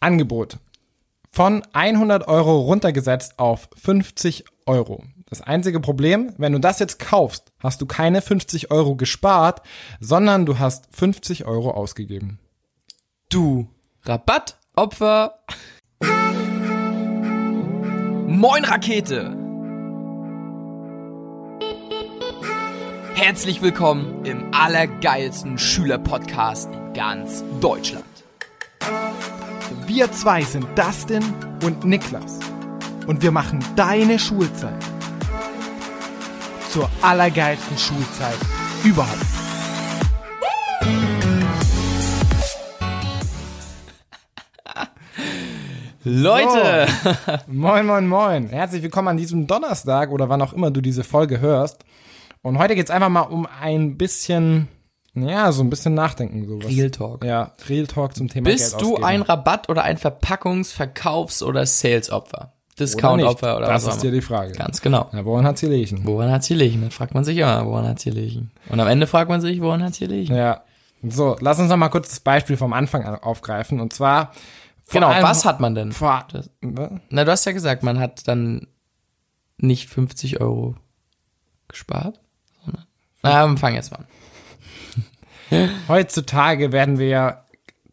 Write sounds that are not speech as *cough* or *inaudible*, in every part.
Angebot von 100 Euro runtergesetzt auf 50 Euro. Das einzige Problem, wenn du das jetzt kaufst, hast du keine 50 Euro gespart, sondern du hast 50 Euro ausgegeben. Du Rabattopfer. Moin Rakete. Herzlich willkommen im allergeilsten Schülerpodcast in ganz Deutschland. Wir zwei sind Dustin und Niklas und wir machen deine Schulzeit zur allergeilsten Schulzeit überhaupt. Leute, Moin, moin, moin. Herzlich willkommen an diesem Donnerstag oder wann auch immer du diese Folge hörst. Und heute geht's einfach mal um ein bisschen, ja, so ein bisschen Nachdenken. Sowas. Real Talk. Ja, Real Talk zum Thema bist Geld du ausgeben. ein Rabatt- oder ein Verpackungs-, Verkaufs- oder Sales-Opfer? Discount-Opfer oder, Das was auch ist dir immer. die Frage. Ganz genau. Ja, woran hat's hier liegen? Woran hat's hier liegen? Dann fragt man sich immer, woran hat's hier liegen? Und am Ende fragt man sich, woran hat's hier liegen? Ja. So, lass uns noch mal kurz das Beispiel vom Anfang an aufgreifen. Und zwar. Genau, allem- was hat man denn? Vor, Das-? Na, du hast ja gesagt, man hat dann nicht 50 Euro gespart, sondern. Na, wir fangen jetzt mal an. *laughs* Heutzutage werden wir ja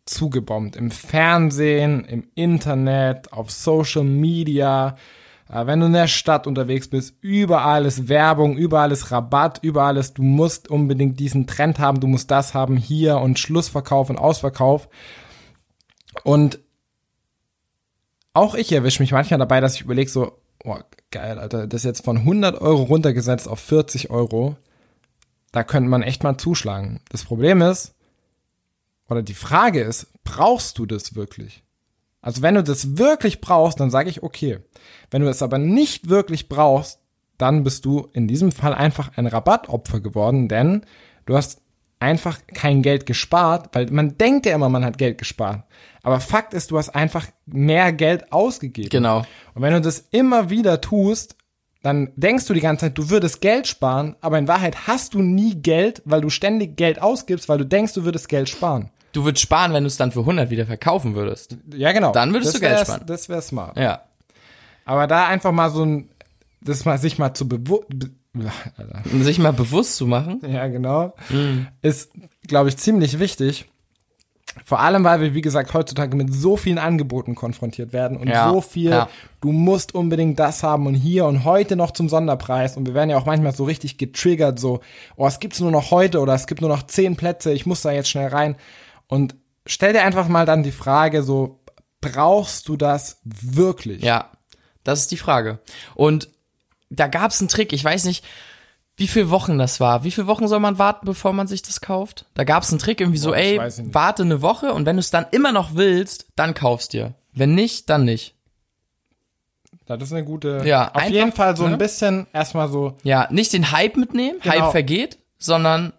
zugebombt. Im Fernsehen, im Internet, auf Social Media. Äh, Wenn du in der Stadt unterwegs bist, überall ist Werbung, überall ist Rabatt, überall ist, du musst unbedingt diesen Trend haben, du musst das haben hier und Schlussverkauf und Ausverkauf. Und auch ich erwische mich manchmal dabei, dass ich überlege so, oh, geil, Alter, das ist jetzt von 100 Euro runtergesetzt auf 40 Euro. Da könnte man echt mal zuschlagen. Das Problem ist, oder die Frage ist, brauchst du das wirklich? Also wenn du das wirklich brauchst, dann sage ich okay. Wenn du es aber nicht wirklich brauchst, dann bist du in diesem Fall einfach ein Rabattopfer geworden, denn du hast einfach kein Geld gespart, weil man denkt ja immer, man hat Geld gespart. Aber Fakt ist, du hast einfach mehr Geld ausgegeben. Genau. Und wenn du das immer wieder tust, dann denkst du die ganze Zeit, du würdest Geld sparen, aber in Wahrheit hast du nie Geld, weil du ständig Geld ausgibst, weil du denkst, du würdest Geld sparen. Du würdest sparen, wenn du es dann für 100 wieder verkaufen würdest. Ja, genau. Dann würdest das du Geld sparen. Das wäre smart. Ja. Aber da einfach mal so ein, das mal sich mal zu bewusst, sich mal bewusst zu machen. ja genau, ist, glaube ich, ziemlich wichtig. Vor allem, weil wir, wie gesagt, heutzutage mit so vielen Angeboten konfrontiert werden und Ja, so viel, ja. du musst unbedingt das haben und hier und heute noch zum Sonderpreis. Und wir werden ja auch manchmal so richtig getriggert, so, oh, es gibt's nur noch heute oder es gibt nur noch zehn Plätze, ich muss da jetzt schnell rein. Und stell dir einfach mal dann die Frage, so, brauchst du das wirklich? Ja. Das ist die Frage. Und da gab's einen Trick, ich weiß nicht, wie viele Wochen das war. Wie viele Wochen soll man warten, bevor man sich das kauft? Da gab's einen Trick irgendwie so, Boah, ey, warte eine Woche und wenn du es dann immer noch willst, dann kaufst dir. Wenn nicht, dann nicht. Das ist eine gute. Ja, auf einfach, jeden Fall so ne? ein bisschen erstmal so. Ja, nicht den Hype mitnehmen, Genau. Hype vergeht, sondern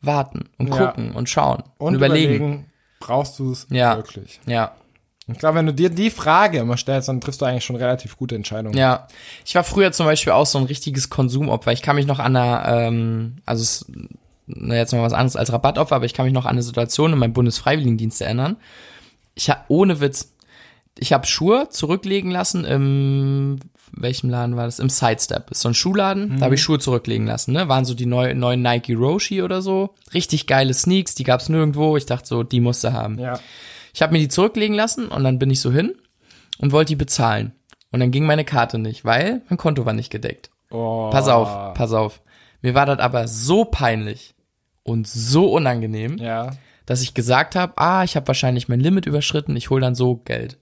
warten und Ja. gucken und schauen und, Und überlegen. überlegen, brauchst du es Ja. wirklich? Ja, Ich glaube, wenn du dir die Frage immer stellst, dann triffst du eigentlich schon relativ gute Entscheidungen. ja. Ich war früher zum Beispiel auch so ein richtiges Konsumopfer. Ich kann mich noch an einer, ähm, also es, na, jetzt mal was anderes als Rabattopfer, aber ich kann mich noch an eine Situation in meinem Bundesfreiwilligendienst erinnern. Ich hab, ohne Witz, ich habe Schuhe zurücklegen lassen im welchem Laden war das? Im Sidestep. Ist so ein Schuhladen. Da habe ich Schuhe zurücklegen lassen. Ne? Waren so die neu, neuen Nike Roshi oder so. Richtig geile Sneaks, die gab's nirgendwo. Ich dachte so, die musste haben. Ja. Ich habe mir die zurücklegen lassen und dann bin ich so hin und wollte die bezahlen. Und dann ging meine Karte nicht, weil mein Konto war nicht gedeckt. Oh. Pass auf, pass auf. Mir war das aber so peinlich und so unangenehm, Ja. dass ich gesagt habe, ah, ich habe wahrscheinlich mein Limit überschritten, ich hole dann so Geld.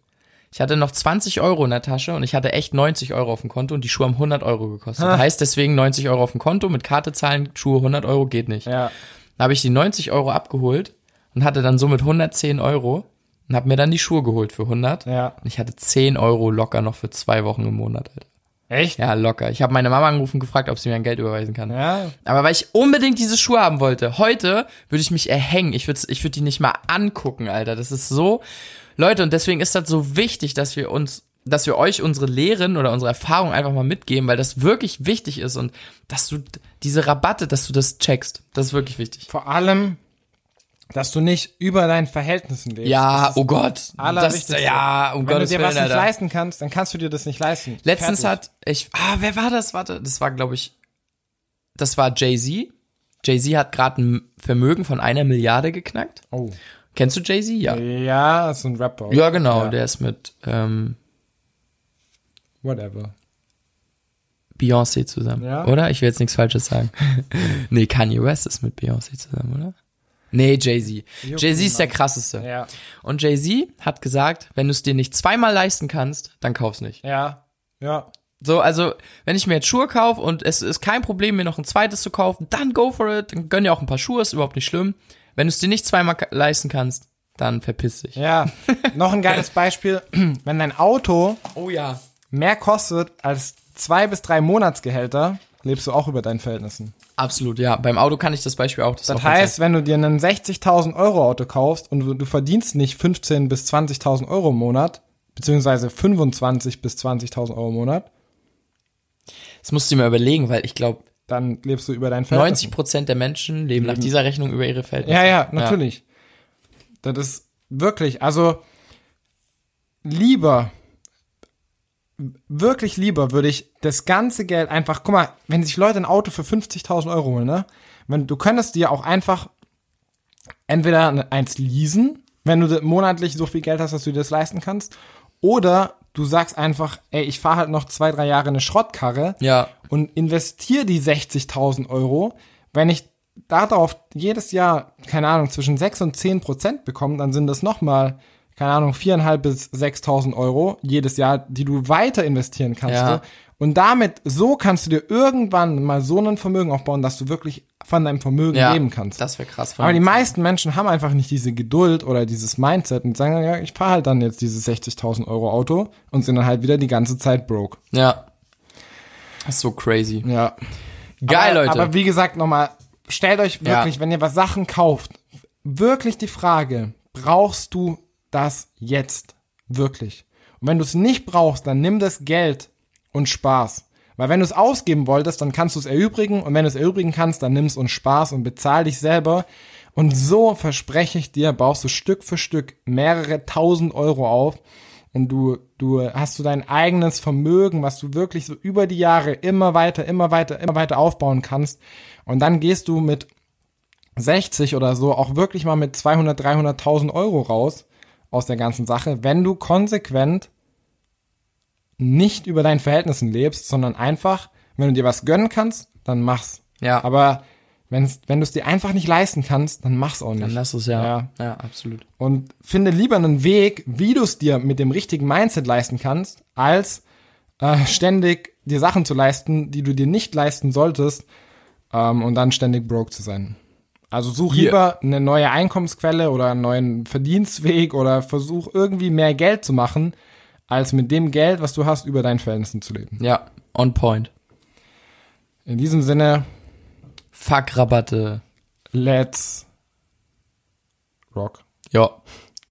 Ich hatte noch 20 Euro in der Tasche und ich hatte echt 90 Euro auf dem Konto und die Schuhe haben 100 Euro gekostet. Ha. Heißt deswegen 90 Euro auf dem Konto, mit Karte zahlen, Schuhe 100 Euro geht nicht. Ja. Dann habe ich die 90 Euro abgeholt und hatte dann somit 110 Euro und habe mir dann die Schuhe geholt für 100. Ja. Und ich hatte 10 Euro locker noch für zwei Wochen im Monat, Alter. Echt? Ja, locker. Ich habe meine Mama angerufen und gefragt, ob sie mir ein Geld überweisen kann. Ja. Aber weil ich unbedingt diese Schuhe haben wollte. Heute würde ich mich erhängen. Ich würde ich würd die nicht mal angucken, Alter. Das ist so. Leute, und deswegen ist das so wichtig, dass wir uns, dass wir euch unsere Lehren oder unsere Erfahrungen einfach mal mitgeben, weil das wirklich wichtig ist und dass du diese Rabatte, dass du das checkst. Das ist wirklich wichtig. Vor allem, dass du nicht über deinen Verhältnissen lebst. Ja, oh Gott. Das, ja, um Wenn Gottes du dir was Willen, nicht Alter. leisten kannst, dann kannst du dir das nicht leisten. Letztens Fertig. hat ich ah, wer war das? Warte, das war glaube ich das war Jay-Z. Jay-Z hat gerade ein Vermögen von einer Milliarde geknackt. Oh. Kennst du Jay-Z? Ja. Ja, ist ein Rapper. Ja, genau, Ja. der ist mit ähm, Whatever. Beyoncé zusammen, Ja. oder? Ich will jetzt nichts Falsches sagen. *laughs* nee, Kanye West ist mit Beyoncé zusammen, oder? Nee, Jay-Z. Jay-Z ist der krasseste. Ja. Und Jay-Z hat gesagt, wenn du es dir nicht zweimal leisten kannst, dann kauf's nicht. Ja. Ja. So, also, wenn ich mir jetzt Schuhe kaufe und es ist kein Problem, mir noch ein zweites zu kaufen, dann go for it. Dann gönn dir auch ein paar Schuhe, ist überhaupt nicht schlimm. Wenn du es dir nicht zweimal leisten kannst, dann verpiss dich. Ja. *laughs* Noch ein geiles Beispiel. Wenn dein Auto Oh ja. mehr kostet als zwei bis drei Monatsgehälter, lebst du auch über deinen Verhältnissen. Absolut, ja. Beim Auto kann ich das Beispiel auch. Das, Das auch heißt, wenn du dir einen 60.000 Euro Auto kaufst und du, du verdienst nicht 15.000 bis 20.000 Euro im Monat, beziehungsweise 25 bis 20.000 Euro im Monat, Das musst du dir mal überlegen, weil ich glaube, dann lebst du über deinen Verhältnissen. 90 Prozent der Menschen leben nach dieser Rechnung über ihre Verhältnisse. Ja, ja, natürlich. Das ist wirklich, also lieber, wirklich lieber würde ich das ganze Geld einfach, guck mal, wenn sich Leute ein Auto für 50.000 Euro holen, ne? Wenn, du könntest dir auch einfach entweder eins leasen, wenn du monatlich so viel Geld hast, dass du dir das leisten kannst, oder du sagst einfach, ey, ich fahre halt noch zwei, drei Jahre eine Schrottkarre Ja. und investiere die 60.000 Euro, wenn ich darauf jedes Jahr, keine Ahnung, zwischen 6 und 10 Prozent bekomme, dann sind das nochmal, keine Ahnung, 4.500 bis 6.000 Euro jedes Jahr, die du weiter investieren kannst. Ja. Und damit, so kannst du dir irgendwann mal so ein Vermögen aufbauen, dass du wirklich von deinem Vermögen ja. leben kannst. Das wäre krass. Aber die meisten Menschen haben einfach nicht diese Geduld oder dieses Mindset und sagen, ja, ich fahre halt dann jetzt dieses 60.000 Euro Auto und sind dann halt wieder die ganze Zeit broke. Ja. Das ist so crazy. Ja. Geil, aber, Leute. Aber wie gesagt, nochmal, stellt euch Ja. wirklich, wenn ihr was Sachen kauft, wirklich die Frage, brauchst du das jetzt? Wirklich. Und wenn du es nicht brauchst, dann nimm das Geld und Spaß. Weil wenn du es ausgeben wolltest, dann kannst du es erübrigen und wenn du es erübrigen kannst, dann nimm es und Spaß und bezahl dich selber. Und so verspreche ich dir, baust du Stück für Stück mehrere tausend Euro auf und du, du hast du dein eigenes Vermögen, was du wirklich so über die Jahre immer weiter, immer weiter, immer weiter aufbauen kannst. Und dann gehst du mit 60 oder so auch wirklich mal mit 200, 300.000 Euro raus aus der ganzen Sache, wenn du konsequent nicht über deinen Verhältnissen lebst, sondern einfach, wenn du dir was gönnen kannst, dann mach's. Ja. Aber wenn's, wenn du es dir einfach nicht leisten kannst, dann mach's auch nicht. Dann lass es ja. Ja. Ja, absolut. Und finde lieber einen Weg, wie du es dir mit dem richtigen Mindset leisten kannst, als äh, ständig dir Sachen zu leisten, die du dir nicht leisten solltest, ähm, und dann ständig broke zu sein. Also such Hier. lieber eine neue Einkommensquelle oder einen neuen Verdienstweg oder versuch irgendwie mehr Geld zu machen, als mit dem Geld, was du hast, über deinen Verhältnissen zu leben. Ja, on point. In diesem Sinne, Fuck Rabatte. let's rock. Ja.